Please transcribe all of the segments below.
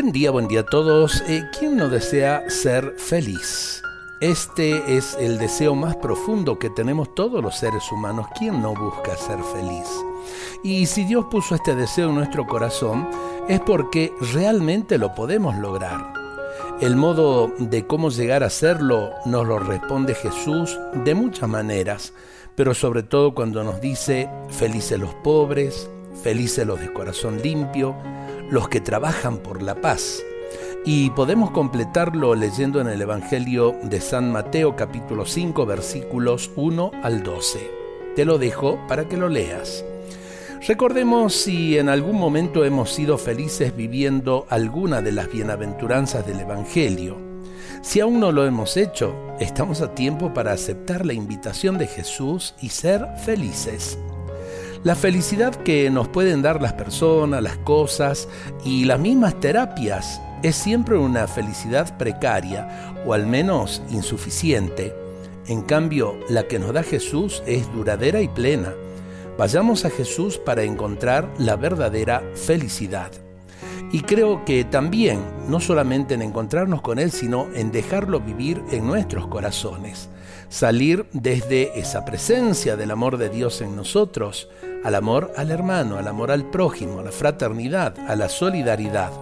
Buen día, buen día a todos. Eh, ¿Quién no desea ser feliz? Este es el deseo más profundo que tenemos todos los seres humanos. ¿Quién no busca ser feliz? Y si Dios puso este deseo en nuestro corazón, es porque realmente lo podemos lograr. El modo de cómo llegar a hacerlo nos lo responde Jesús de muchas maneras, pero sobre todo cuando nos dice, felices los pobres, felices los de corazón limpio, los que trabajan por la paz. Y podemos completarlo leyendo en el Evangelio de San Mateo capítulo 5 versículos 1 al 12. Te lo dejo para que lo leas. Recordemos si en algún momento hemos sido felices viviendo alguna de las bienaventuranzas del Evangelio. Si aún no lo hemos hecho, estamos a tiempo para aceptar la invitación de Jesús y ser felices. La felicidad que nos pueden dar las personas, las cosas y las mismas terapias es siempre una felicidad precaria o al menos insuficiente. En cambio, la que nos da Jesús es duradera y plena. Vayamos a Jesús para encontrar la verdadera felicidad. Y creo que también, no solamente en encontrarnos con Él, sino en dejarlo vivir en nuestros corazones. Salir desde esa presencia del amor de Dios en nosotros al amor al hermano, al amor al prójimo, a la fraternidad, a la solidaridad.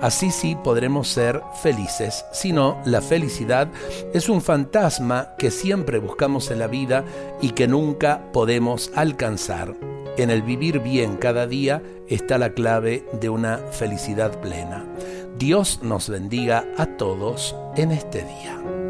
Así sí podremos ser felices, si no, la felicidad es un fantasma que siempre buscamos en la vida y que nunca podemos alcanzar. En el vivir bien cada día está la clave de una felicidad plena. Dios nos bendiga a todos en este día.